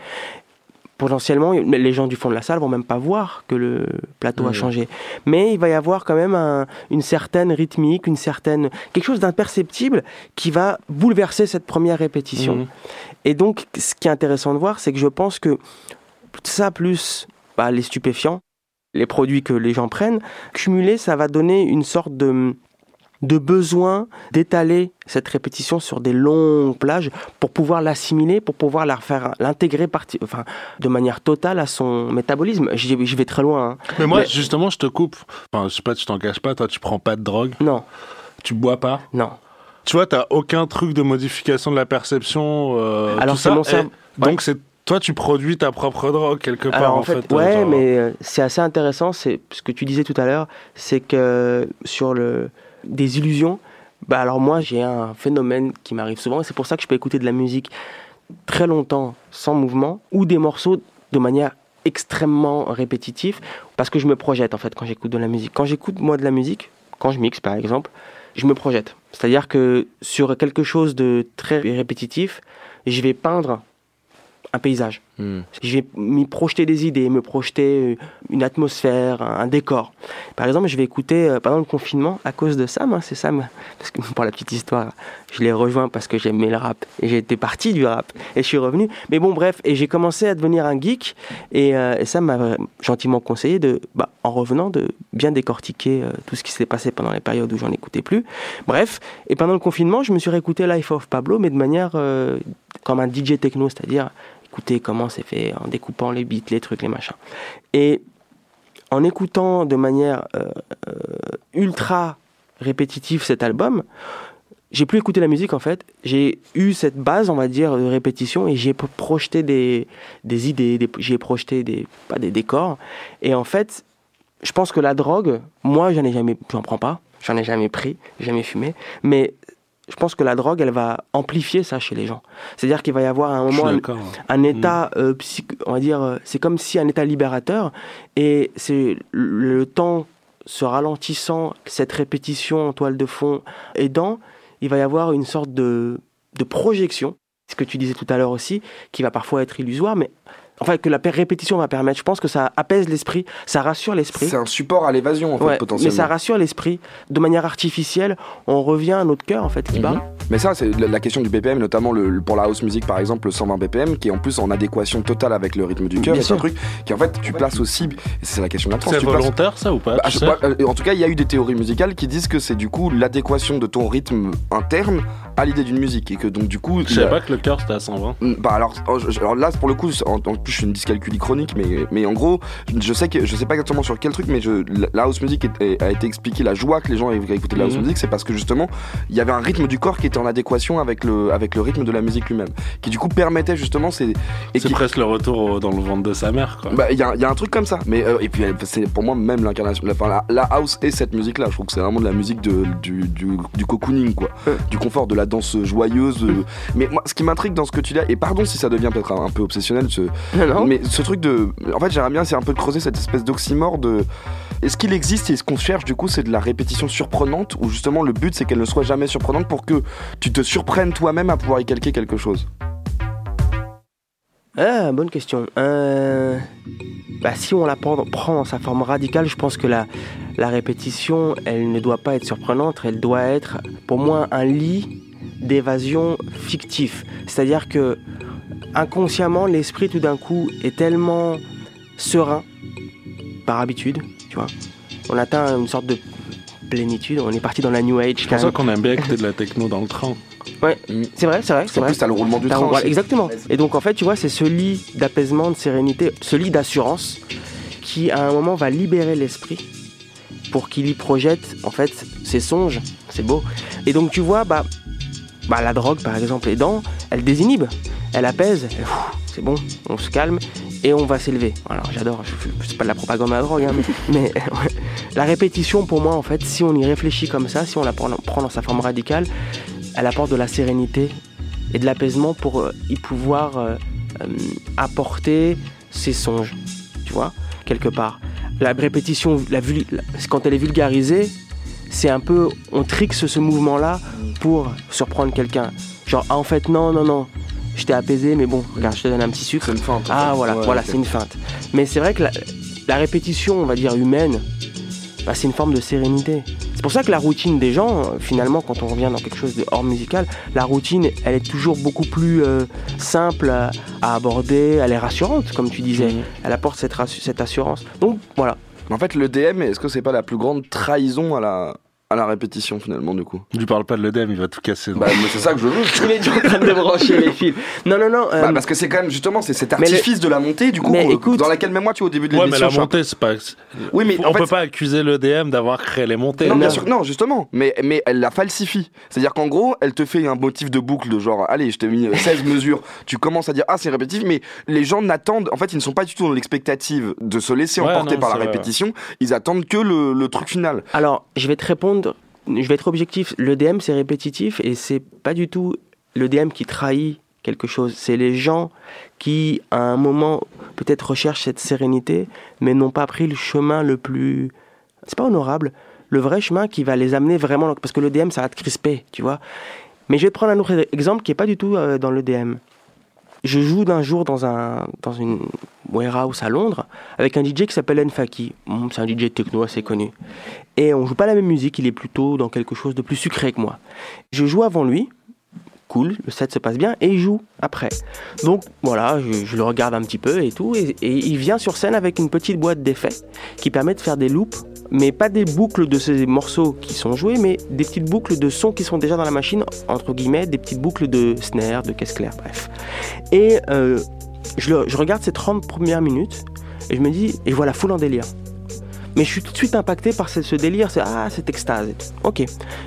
Potentiellement, les gens du fond de la salle vont même pas voir que le plateau a Mhm. changé. Mais il va y avoir quand même un- une certaine rythmique, une certaine quelque chose d'imperceptible qui va bouleverser cette première répétition. Mhm. Et donc, ce qui est intéressant de voir, c'est que je pense que ça plus bah, les stupéfiants, les produits que les gens prennent, cumulé, ça va donner une sorte de de besoin d'étaler cette répétition sur des longues plages pour pouvoir l'assimiler, pour pouvoir la refaire, l'intégrer parti- enfin, de manière totale à son métabolisme. J'y vais très loin. hein. Mais moi, Mais- justement, je te coupe. Enfin, je sais pas, tu t'en caches pas. Toi, tu prends pas de drogue. Non, Tu bois pas. non. Tu vois, t'as aucun truc de modification de la perception. euh, Alors, c'est mon cerveau. Donc, c'est toi, tu produis ta propre drogue quelque part. Alors en en fait, euh, ouais, genre. mais euh, c'est assez intéressant. C'est ce que tu disais tout à l'heure, c'est que sur le des illusions. Bah alors moi j'ai un phénomène qui m'arrive souvent et c'est pour ça que je peux écouter de la musique très longtemps sans mouvement ou des morceaux de manière extrêmement répétitive parce que je me projette en fait quand j'écoute de la musique. Quand j'écoute moi de la musique, quand je mixe par exemple, je me projette. C'est-à-dire que sur quelque chose de très répétitif, je vais peindre un paysage. Hmm. Je vais m'y projeter des idées, me projeter euh, une atmosphère, un décor. Par exemple, je vais écouter euh, pendant le confinement, à cause de Sam, hein, c'est Sam, (laughs) parce que pour la petite histoire, je l'ai rejoint parce que j'aimais le rap et j'étais parti du rap et je suis revenu. Mais bon, bref, et j'ai commencé à devenir un geek et, euh, et Sam m'a gentiment conseillé de, bah, en revenant, de bien décortiquer euh, tout ce qui s'est passé pendant les périodes où j'en écoutais plus. Bref, et pendant le confinement, je me suis réécouté Life of Pablo, mais de manière euh, comme un DJ techno, c'est-à-dire écouter comment c'est fait en découpant les beats, les trucs, les machins. Et en écoutant de manière euh, euh, ultra répétitif cet album, j'ai plus écouté la musique en fait. J'ai eu cette base, on va dire, de répétition et j'ai projeté des, des idées, j'ai projeté des, pas des décors. Et en fait, je pense que la drogue, moi, j'en ai jamais, j'en prends pas, j'en ai jamais pris, jamais fumé, mais je pense que la drogue, elle va amplifier ça chez les gens. C'est-à-dire qu'il va y avoir à un moment un, mm. état, euh, on va dire, euh, c'est comme si un état libérateur, et c'est le temps se ralentissant, cette répétition en toile de fond aidant, il va y avoir une sorte de, de projection, ce que tu disais tout à l'heure aussi, qui va parfois être illusoire, mais enfin que la répétition va permettre. Je pense que ça apaise l'esprit, ça rassure l'esprit. C'est un support à l'évasion en fait potentiellement. Mais ça rassure l'esprit de manière artificielle. On revient à notre cœur en fait qui bat. Mhm. Mais ça c'est la question du BPM, notamment le, pour la house music par exemple le 120 BPM qui est en plus en adéquation totale avec le rythme du cœur. C'est un truc qui en fait tu places aussi. C'est la question de la C'est volontaire ça ou pas bah, euh, En tout cas il y a eu des théories musicales qui disent que c'est du coup l'adéquation de ton rythme interne à l'idée d'une musique et que donc du coup. Je savais pas que le cœur c'était à 120. Bah alors, oh, alors là pour le coup en, plus je suis une dyscalculie chronique mais mais en gros je sais que je sais pas exactement sur quel truc mais je, la house music a été expliqué la joie que les gens avaient écouté de la house mhm. music c'est parce que justement il y avait un rythme du corps qui était en adéquation avec le avec le rythme de la musique lui-même qui du coup permettait justement c'est c'est presque le retour dans le ventre de sa mère quoi. Bah il y a, y a, un truc comme ça mais euh, et puis c'est pour moi même l'incarnation la, la, house et cette musique là je trouve que c'est vraiment de la musique de, du, du, du cocooning quoi du confort de la danse joyeuse. Euh, mais moi, ce qui m'intrigue dans ce que tu dis, et pardon si ça devient peut-être un, peu obsessionnel, ce, (laughs) mais ce truc de. En fait, j'aimerais bien, c'est un peu de creuser cette espèce d'oxymore de. Est-ce qu'il existe et ce qu'on cherche du coup, c'est de la répétition surprenante ou justement le but c'est qu'elle ne soit jamais surprenante pour que tu te surprennes toi-même à pouvoir y calquer quelque chose? Ah, bonne question. Euh, bah, si on la prend, dans sa forme radicale, je pense que la, la répétition, elle ne doit pas être surprenante, elle doit être pour moi un lit d'évasion fictif. C'est-à-dire que inconsciemment, l'esprit tout d'un coup est tellement serein par habitude, tu vois. On atteint une sorte de plénitude, on est parti dans la New Age. C'est pour ça qu'on aime bien écouter de la techno dans le train. Ouais, c'est vrai, c'est vrai. En plus, t'as le roulement du train. exactement. Et donc, en fait, tu vois, c'est ce lit d'apaisement, de sérénité, ce lit d'assurance qui, à un moment, va libérer l'esprit pour qu'il y projette, en fait, ses songes. C'est beau. Et donc, tu vois, bah, bah, la drogue, par exemple, aidant, elle désinhibe, elle apaise, c'est bon, on se calme et on va s'élever. Alors j'adore, c'est pas de la propagande de la drogue, hein, mais (laughs) la répétition pour moi, en fait, si on y réfléchit comme ça, si on la prend dans sa forme radicale, elle apporte de la sérénité et de l'apaisement pour euh, y pouvoir euh, euh, apporter ses songes, tu vois, quelque part. La répétition, quand elle est vulgarisée, c'est un peu, on trixe ce mouvement-là pour surprendre quelqu'un. Genre, ah, en fait, non, non, non, je t'ai apaisé, mais bon, regarde, je te donne un petit sucre. C'est une feinte. Ah, voilà, voilà, c'est une feinte. Mais c'est vrai que la, répétition, on va dire humaine, bah, c'est une forme de sérénité. C'est pour ça que la routine des gens, finalement, quand on revient dans quelque chose de hors musical, la routine, elle est toujours beaucoup plus euh, simple à, aborder, elle est rassurante, comme tu disais. Mmh. Elle apporte cette, cette assurance. Donc, voilà. En fait, le DM, est-ce que c'est pas la plus grande trahison à la, à la répétition finalement du coup. Je lui parle pas de l'EDM, il va tout casser. Bah, mais c'est ça que je veux. (laughs) Tous les jours en train de brancher les fils. Non non non. Euh, bah, parce que c'est quand même justement c'est cet artifice de la montée du coup écoute... dans laquelle même moi tu vois au début de l'émission. Ouais mais la montée c'est pas. Oui mais on peut pas accuser l'EDM d'avoir créé les montées. Non, bien sûr non justement mais mais elle la falsifie. C'est-à-dire qu'en gros elle te fait un motif de boucle de genre allez je t'ai mis 16 euh, (laughs) mesures. Tu commences à dire ah c'est répétitif mais les gens n'attendent en fait ils ne sont pas du tout dans l'expectative de se laisser emporter par la répétition. Ils attendent que le truc final. Alors je vais te répondre je vais être objectif, l'EDM c'est répétitif et c'est pas du tout l'EDM qui trahit quelque chose. C'est les gens qui, à un moment, peut-être recherchent cette sérénité, mais n'ont pas pris le chemin le plus. C'est pas honorable. Le vrai chemin qui va les amener vraiment. Parce que l'EDM, ça va te crisper, tu vois. Mais je vais prendre un autre exemple qui est pas du tout euh, dans l'EDM. Je joue d'un jour dans, un, dans une warehouse à Londres avec un DJ qui s'appelle Enfaki. C'est un DJ techno assez connu. Et on joue pas la même musique, il est plutôt dans quelque chose de plus sucré que moi. Je joue avant lui, cool, le set se passe bien, et il joue après. Donc voilà, je, le regarde un petit peu et tout, et, il vient sur scène avec une petite boîte d'effets qui permet de faire des loops, mais pas des boucles de ces morceaux qui sont joués, mais des petites boucles de sons qui sont déjà dans la machine, entre guillemets, des petites boucles de snare, de caisse claire, bref. Et euh, je, regarde ces 30 premières minutes, et je me dis, et voilà, foule en délire. Mais je suis tout de suite impacté par ce, délire, c'est ah cette extase. Ok,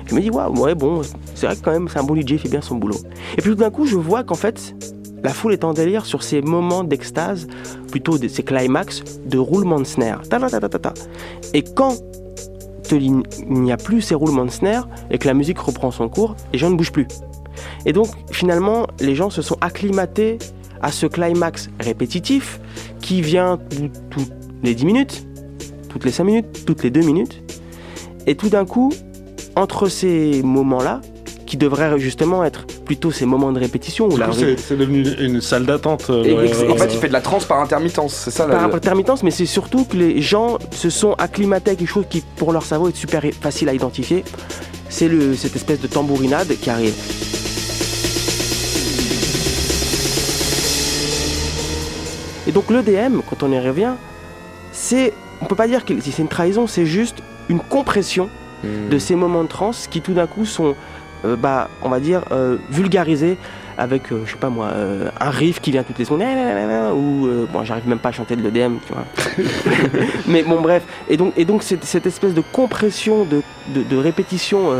je me dis waouh ouais bon, c'est vrai que quand même c'est un bon DJ, il fait bien son boulot. Et puis tout d'un coup je vois qu'en fait la foule est en délire sur ces moments d'extase, plutôt ces climax de roulement de snare. Ta ta ta ta ta. Et quand il n'y a plus ces roulements de snare et que la musique reprend son cours, les gens ne bougent plus. Et donc finalement les gens se sont acclimatés à ce climax répétitif qui vient tout- toutes les 10 minutes, toutes les 5 minutes, toutes les 2 minutes. Et tout d'un coup, entre ces moments-là, qui devraient justement être plutôt ces moments de répétition, où Du la coup, c'est c'est devenu une salle d'attente. euh, Et- euh, En fait, il fait de la trance par intermittence, c'est ça la- par intermittence, mais c'est surtout que les gens se sont acclimatés à quelque chose qui, pour leur cerveau, est super facile à identifier. C'est le- cette espèce de tambourinade qui arrive. Et donc l'EDM, quand on y revient, c'est, on peut pas dire que c'est une trahison, c'est juste une compression Hmm. de ces moments de trance qui tout d'un coup sont, euh, bah, on va dire, euh, vulgarisés avec, euh, je sais pas moi, euh, un riff qui vient toutes les secondes, ou, bon, j'arrive même pas à chanter de l'EDM, tu vois. (laughs) Mais bon, bref. Et donc, et donc cette, cette espèce de compression, de, de, de répétition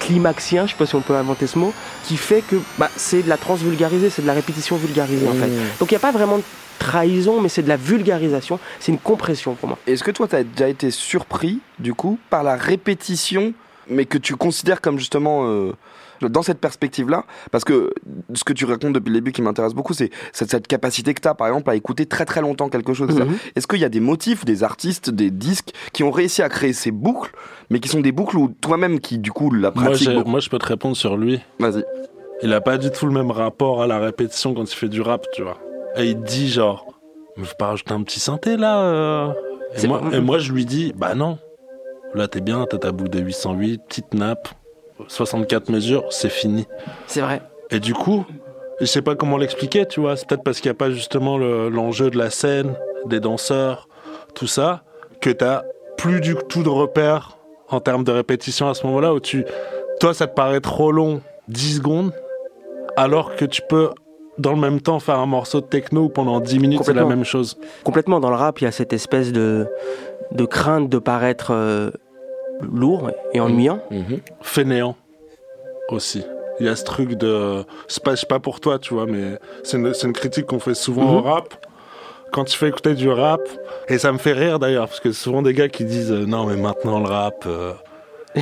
climaxien, je sais pas si on peut inventer ce mot, qui fait que bah, c'est de la trance vulgarisée, c'est de la répétition vulgarisée en fait. Hmm. Donc il n'y a pas vraiment de trahison, mais c'est de la vulgarisation, c'est une compression pour moi. Est-ce que toi, tu as déjà été surpris, du coup, par la répétition, mais que tu considères comme justement euh, dans cette perspective-là? Parce que ce que tu racontes depuis le début qui m'intéresse beaucoup, c'est cette, cette capacité que tu as, par exemple, à écouter très très longtemps quelque chose. Mhm. Est-ce qu'il y a des motifs, des artistes, des disques qui ont réussi à créer ces boucles, mais qui sont des boucles où toi-même, qui du coup la Moi, pratique beaucoup? moi, je peux te répondre sur lui. Vas-y. Il a pas du tout le même rapport à la répétition quand il fait du rap, tu vois. Et il dit genre, mais faut pas rajouter un petit synthé là euh et, C'est- moi, et moi, je lui dis, bah non. Là, t'es bien, t'as ta boucle de 808, petite nappe, 64 mesures, c'est fini. C'est vrai. Et du coup, je sais pas comment l'expliquer, tu vois. C'est peut-être parce qu'il n'y a pas justement le- l'enjeu de la scène, des danseurs, tout ça, que t'as plus du tout de repères en termes de répétition à ce moment-là où tu, toi, ça te paraît trop long, 10 secondes, alors que tu peux, dans le même temps, faire un morceau de techno pendant 10 minutes, c'est la même chose. Complètement, dans le rap, il y a cette espèce de, de crainte de paraître euh, lourd et ennuyant. Mhm. Fainéant aussi. Il y a ce truc de. C'est pas, pas pour toi, tu vois, mais c'est une, critique qu'on fait souvent Mhm. au rap. Quand tu fais écouter du rap, et ça me fait rire d'ailleurs, parce que c'est souvent des gars qui disent euh, Non, mais maintenant le rap, euh,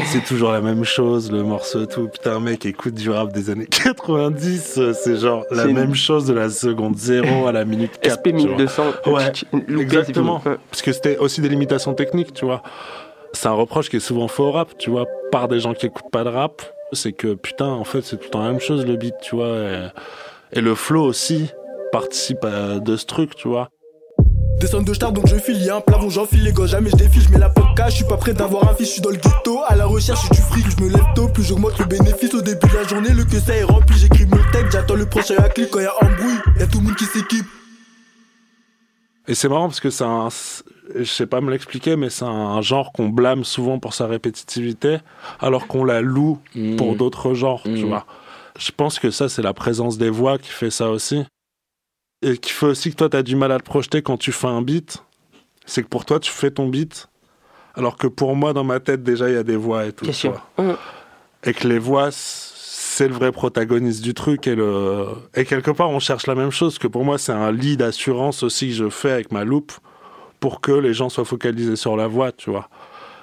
c'est toujours la même chose, le morceau, tout. Putain, un mec écoute du rap des années 90, euh, c'est genre la une- même chose de la seconde 0 à la minute 4. SP tu vois. 1200, Ouais, exactement. Parce que c'était aussi des limitations techniques, tu vois. C'est un reproche qui est souvent fait au rap, tu vois, par des gens qui écoutent pas de rap. C'est que, putain, en fait, c'est tout le temps la même chose, le beat, tu vois. Et, et le flow aussi participe à- de ce truc, tu vois. Descends de star donc je file, y'a un plafond, j'enfile les gosses, jamais je défile, je mets la poca, je suis pas prêt d'avoir un fils, je suis dans le ghetto, à la recherche du fric, je me lève tôt, plus j'augmente le bénéfice au début de la journée, le que ça est rempli, j'écris mon texte, j'attends le prochain à clic quand y'a embrouille, y'a tout le monde qui s'équipe. Et c'est marrant parce que c'est un. Je sais pas me l'expliquer, mais c'est un genre qu'on blâme souvent pour sa répétitivité, alors qu'on la loue pour Mhm. d'autres genres, tu Mhm. vois. Je pense que ça, c'est la présence des voix qui fait ça aussi. Et qui fait aussi que toi, tu as du mal à te projeter quand tu fais un beat. C'est que pour toi, tu fais ton beat, alors que pour moi, dans ma tête, déjà, il y a des voix et tout. Bien sûr. Hum. Et que les voix, c'est le vrai protagoniste du truc. Et, le... et quelque part, on cherche la même chose, que pour moi, c'est un lit d'assurance aussi que je fais avec ma loupe pour que les gens soient focalisés sur la voix, tu vois.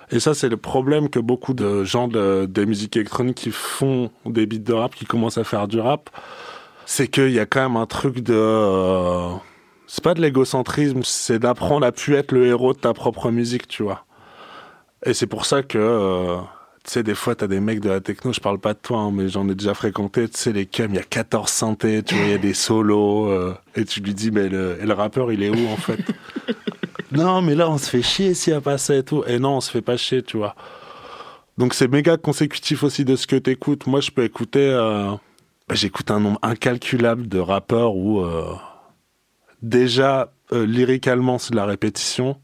Et ça, c'est le problème que beaucoup de gens de, des musiques électroniques qui font des beats de rap, qui commencent à faire du rap, c'est qu'il y a quand même un truc de... euh, c'est pas de l'égocentrisme, c'est d'apprendre à pu être le héros de ta propre musique, tu vois. Et c'est pour ça que... euh, tu sais, des fois, t'as des mecs de la techno, je parle pas de toi, hein, mais j'en ai déjà fréquenté, tu sais, les cums, il y a 14 synthés, tu vois, il y a des solos, euh, et tu lui dis, mais le, et le rappeur, il est où, en fait? (laughs) Non, mais là, on se fait chier s'il n'y a pas ça et tout. Et non, on se fait pas chier, tu vois. Donc, c'est méga consécutif aussi de ce que t'écoutes. Moi, je peux écouter... euh, J'écoute un nombre incalculable de rappeurs où... euh, déjà, euh, lyricalement, c'est de la répétition.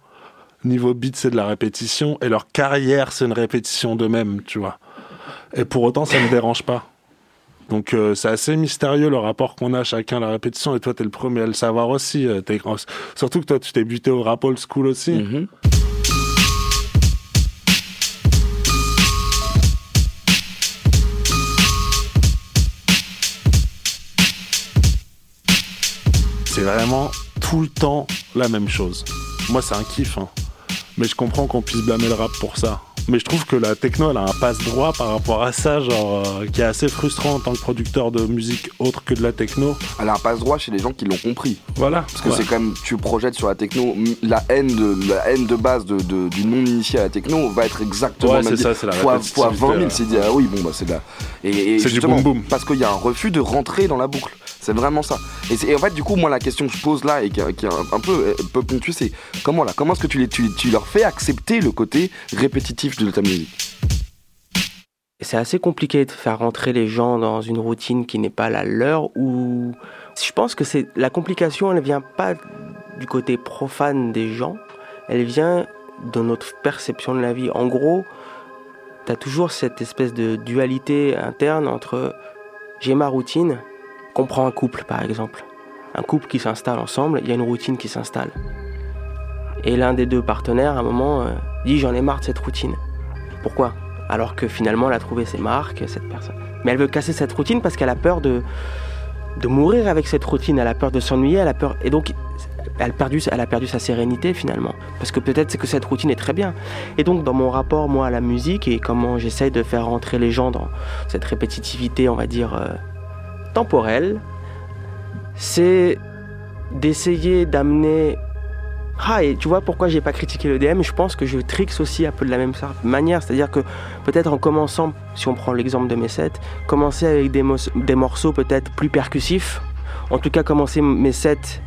Niveau beat, c'est de la répétition. Et leur carrière, c'est une répétition d'eux-mêmes, tu vois. Et pour autant, ça ne dérange pas. Donc euh, c'est assez mystérieux le rapport qu'on a chacun à la répétition. Et toi, t'es le premier à le savoir aussi. euh, Surtout que toi, tu t'es buté au rap old school aussi. Mhm. C'est vraiment tout le temps la même chose. Moi, c'est un kiff, hein. mais je comprends qu'on puisse blâmer le rap pour ça. Mais je trouve que la techno, elle a un passe-droit par rapport à ça, genre, euh, qui est assez frustrant en tant que producteur de musique autre que de la techno. Elle a un passe-droit chez les gens qui l'ont compris. Voilà. Parce que c'est quand même, tu projettes sur la techno, la haine de, la haine de base de, de- du non-initié à la techno va être exactement Ouais, même c'est ça, c'est la fois, fois 20 000. répétitivité, C'est dit, ah oui, bon, bah c'est de la. Et, et C'est du boom boom. Parce qu'il y a un refus de rentrer dans la boucle. C'est vraiment ça. Et, en fait, du coup, moi, la question que je pose là et qui, est un, un peu, euh, peu c'est comment là Comment est-ce que tu, les, tu, leur fais accepter le côté répétitif de ta musique? C'est assez compliqué de faire rentrer les gens dans une routine qui n'est pas la leur ou je pense que c'est la complication elle vient pas du côté profane des gens, elle vient de notre perception de la vie. En gros, tu as toujours cette espèce de dualité interne entre j'ai ma routine, qu'on prend un couple par exemple. Un couple qui s'installe ensemble, il y a une routine qui s'installe. Et l'un des deux partenaires, à un moment, euh, dit j'en ai marre de cette routine. Pourquoi? Alors que finalement elle a trouvé ses marques, cette personne. Mais elle veut casser cette routine parce qu'elle a peur de, mourir avec cette routine, elle a peur de s'ennuyer, elle a peur... Et donc, elle a, perdu, elle a perdu sa sérénité finalement. Parce que peut-être c'est que cette routine est très bien. Et donc dans mon rapport, moi, à la musique et comment j'essaye de faire rentrer les gens dans cette répétitivité, on va dire, euh, temporelle, c'est d'essayer d'amener ah, et tu vois pourquoi j'ai pas critiqué le DM Je pense que je trixe aussi un peu de la même manière. C'est-à-dire que peut-être en commençant, si on prend l'exemple de mes sets, commencer avec des, morceaux peut-être plus percussifs. En tout cas, commencer mes sets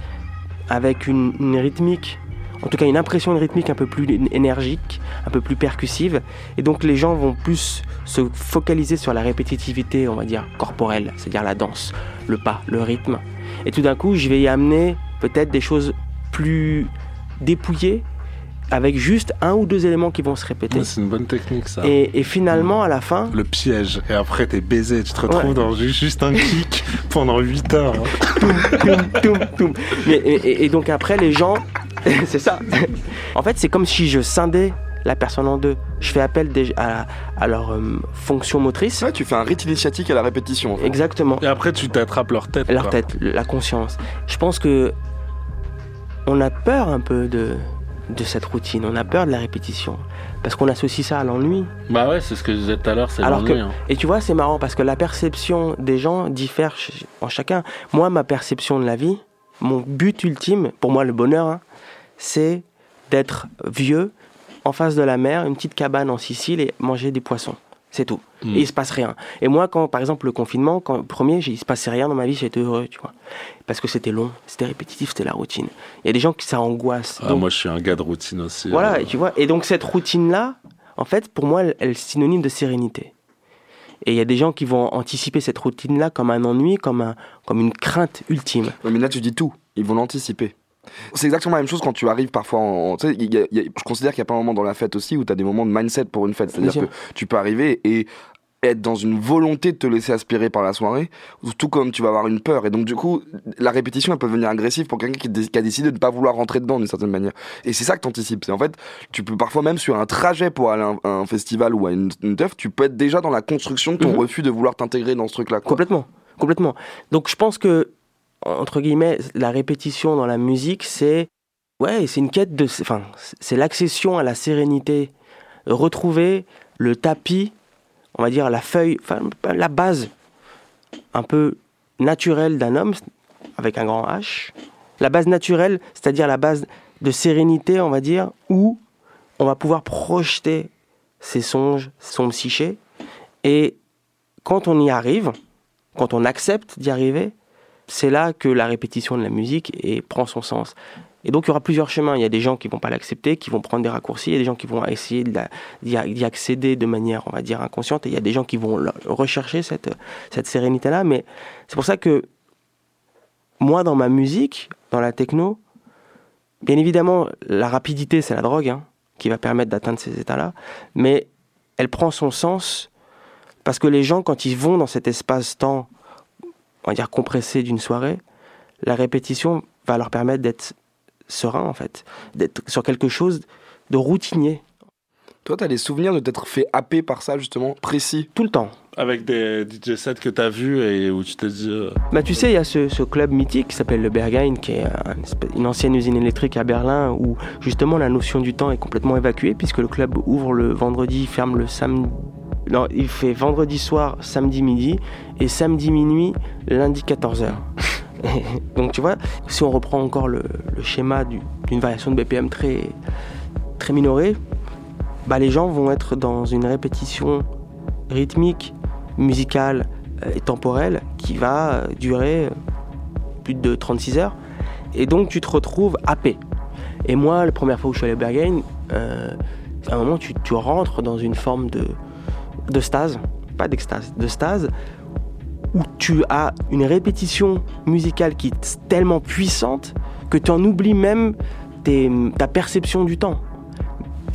avec une rythmique, en tout cas une impression de rythmique un peu plus énergique, un peu plus percussive. Et donc les gens vont plus se focaliser sur la répétitivité, on va dire, corporelle, c'est-à-dire la danse, le pas, le rythme. Et tout d'un coup, je vais y amener peut-être des choses plus dépouillées, avec juste un ou deux éléments qui vont se répéter. Ouais, c'est une bonne technique, ça. Et, et finalement, à la fin, Le piège. Et après, t'es baisé. Tu te retrouves Ouais. dans ju- juste un kick (laughs) pendant 8 heures. toum, toum, toum. Mais- et, donc après, les gens, (laughs) c'est ça. En fait, c'est comme si je scindais la personne en deux. Je fais appel à, à leur euh, fonction motrice. Ouais, tu fais un rite initiatique à la répétition. en fait. Exactement. Et après, tu t'attrapes leur tête. Leur quoi. tête, la conscience. Je pense que on a peur un peu de, de cette routine. On a peur de la répétition. Parce qu'on associe ça à l'ennui. Bah ouais, c'est ce que je disais tout à l'heure, c'est l'ennui. hein. Et tu vois, c'est marrant parce que la perception des gens diffère en chacun. Moi, ma perception de la vie, mon but ultime, pour moi, le bonheur, hein, c'est d'être vieux en face de la mer, une petite cabane en Sicile et manger des poissons. C'est tout. Mm. Et il se passe rien. Et moi, quand, par exemple, le confinement, quand premier, j'ai- il se passait rien dans ma vie, j'étais heureux, tu vois. Parce que c'était long, c'était répétitif, c'était la routine. Il y a des gens qui ça angoisse. Ah, Donc, moi, je suis un gars de routine aussi. voilà, euh. et tu vois. Et donc cette routine-là, en fait, pour moi, elle, elle est synonyme de sérénité. Et il y a des gens qui vont anticiper cette routine-là comme un ennui, comme, un, comme une crainte ultime. Ouais, mais là, tu dis tout. Ils vont l'anticiper. C'est exactement la même chose quand tu arrives parfois en. y a- y a- je considère qu'il y a pas un moment dans la fête aussi où tu as des moments de mindset pour une fête. C'est-à-dire que tu peux arriver et être dans une volonté de te laisser aspirer par la soirée, tout comme tu vas avoir une peur. Et donc, du coup, la répétition, elle peut devenir agressive pour quelqu'un qui, a décidé de ne pas vouloir rentrer dedans d'une certaine manière. Et c'est ça que tu anticipes. C'est en fait, tu peux parfois même sur un trajet pour aller à un, un festival ou à une, une teuf, tu peux être déjà dans la construction de ton Mhm. refus de vouloir t'intégrer dans ce truc-là. Complètement, complètement. Donc je pense que, entre guillemets, la répétition dans la musique, c'est ouais, c'est une quête de, enfin, c'est l'accession à la sérénité, retrouver le tapis, on va dire la feuille, enfin la base un peu naturelle d'un homme avec un grand H, la base naturelle, c'est-à-dire la base de sérénité, on va dire, où on va pouvoir projeter ses songes, son psyché, et quand on y arrive, quand on accepte d'y arriver, c'est là que la répétition de la musique prend son sens. Et donc il y aura plusieurs chemins. Il y a des gens qui vont pas l'accepter, qui vont prendre des raccourcis. Il y a des gens qui vont essayer d'y accéder de manière, on va dire, inconsciente. Et il y a des gens qui vont rechercher cette, cette sérénité-là. Mais c'est pour ça que moi, dans ma musique, dans la techno, bien évidemment, la rapidité, c'est la drogue hein, qui va permettre d'atteindre ces états-là. Mais elle prend son sens parce que les gens, quand ils vont dans cet espace-temps, on va dire compressé d'une soirée, la répétition va leur permettre d'être serein, en fait, d'être sur quelque chose de routinier, Toi, t'as des souvenirs de t'être fait happer par ça, justement, précis? Tout le temps. Avec des DJ sets que tu as vus et où tu t'es dit. euh, Bah, tu sais, il y a ce, ce club mythique qui s'appelle le Berghain, qui est une ancienne usine électrique à Berlin, où justement la notion du temps est complètement évacuée, puisque le club ouvre le vendredi, ferme le samedi. Non, il fait vendredi soir, samedi midi, et samedi minuit, lundi 14h. (laughs) Donc tu vois, si on reprend encore le, schéma du- d'une variation de BPM très, très minorée, bah, les gens vont être dans une répétition rythmique, musicale euh, et temporelle qui va euh, durer euh, plus de 36 heures. Et donc tu te retrouves happé. Et moi, la première fois où je suis allé au Berghain, euh, à un moment tu rentres dans une forme de, de stase, pas d'extase, de stase, où tu as une répétition musicale qui est tellement puissante que tu en oublies même ta perception du temps.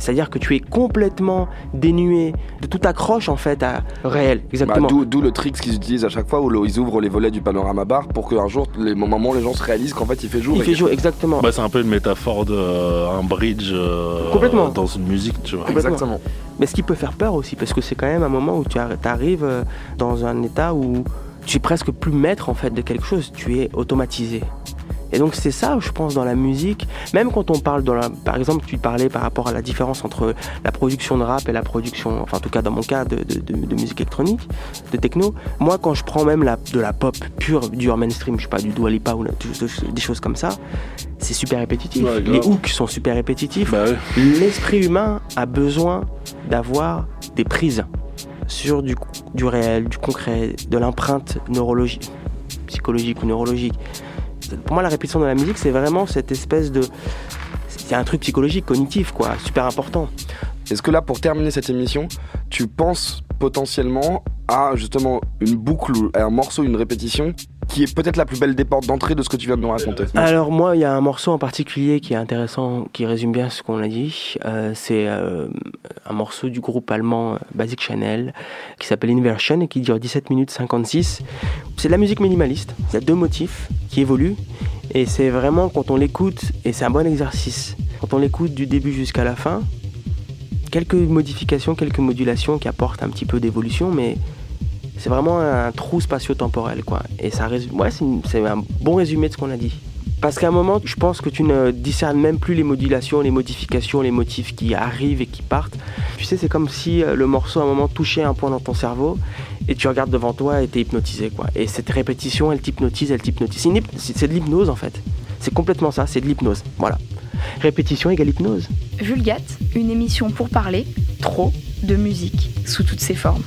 C'est-à-dire que tu es complètement dénué de toute accroche en fait à réel, Bah, exactement. D'où d'où le trick qu'ils utilisent à chaque fois où le- ils ouvrent les volets du panorama bar pour qu'un jour, les moments où les gens se réalisent qu'en fait il fait jour. Il fait jour, exactement. Bah, c'est un peu une métaphore d'un bridge euh, Complètement. dans une musique, tu vois. Complètement. Exactement. Mais ce qui peut faire peur aussi, parce que c'est quand même un moment où tu arrives euh, dans un état où tu es presque plus maître en fait de quelque chose, tu es automatisé. Et donc c'est ça, je pense, dans la musique. Même quand on parle, dans la, par exemple, tu parlais par rapport à la différence entre la production de rap et la production, enfin en tout cas dans mon cas, de, de- de- de musique électronique, de techno. Moi, quand je prends même la, de la pop pure, du mainstream, je sais pas, du Dua Lipa ou des choses comme ça, c'est super répétitif. Ouais, Les hooks sont super répétitifs. Bah. L'esprit humain a besoin d'avoir des prises sur du, du réel, du concret, de l'empreinte neurologique, psychologique ou neurologique. Pour moi, la répétition de la musique, c'est vraiment cette espèce de. C'est un truc psychologique, cognitif, quoi, super important. Est-ce que là, pour terminer cette émission, tu penses potentiellement à justement une boucle, ou un morceau, une répétition qui est peut-être la plus belle des portes d'entrée de ce que tu viens de nous raconter? Alors moi, il y a un morceau en particulier qui est intéressant, qui résume bien ce qu'on a dit. Euh, c'est euh, un morceau du groupe allemand euh, Basic Channel qui s'appelle Inversion et qui dure 17 minutes 56. C'est de la musique minimaliste. Il y a deux motifs qui évoluent et c'est vraiment quand on l'écoute et c'est un bon exercice. Quand on l'écoute du début jusqu'à la fin, quelques modifications, quelques modulations qui apportent un petit peu d'évolution, mais c'est vraiment un trou spatio-temporel, quoi. Et ça résume, ouais, c'est un bon résumé de ce qu'on a dit. Parce qu'à un moment, je pense que tu ne discernes même plus les modulations, les modifications, les motifs qui arrivent et qui partent. Tu sais, c'est comme si euh, le morceau à un moment touchait un point dans ton cerveau et tu regardes devant toi et t'es hypnotisé, quoi. Et cette répétition, elle t'hypnotise, elle t'hypnotise. C'est de l'hypnose, en fait. C'est complètement ça, c'est de l'hypnose. Voilà. Répétition égale hypnose. Vulgate, une émission pour parler, trop, de musique, sous toutes ses formes.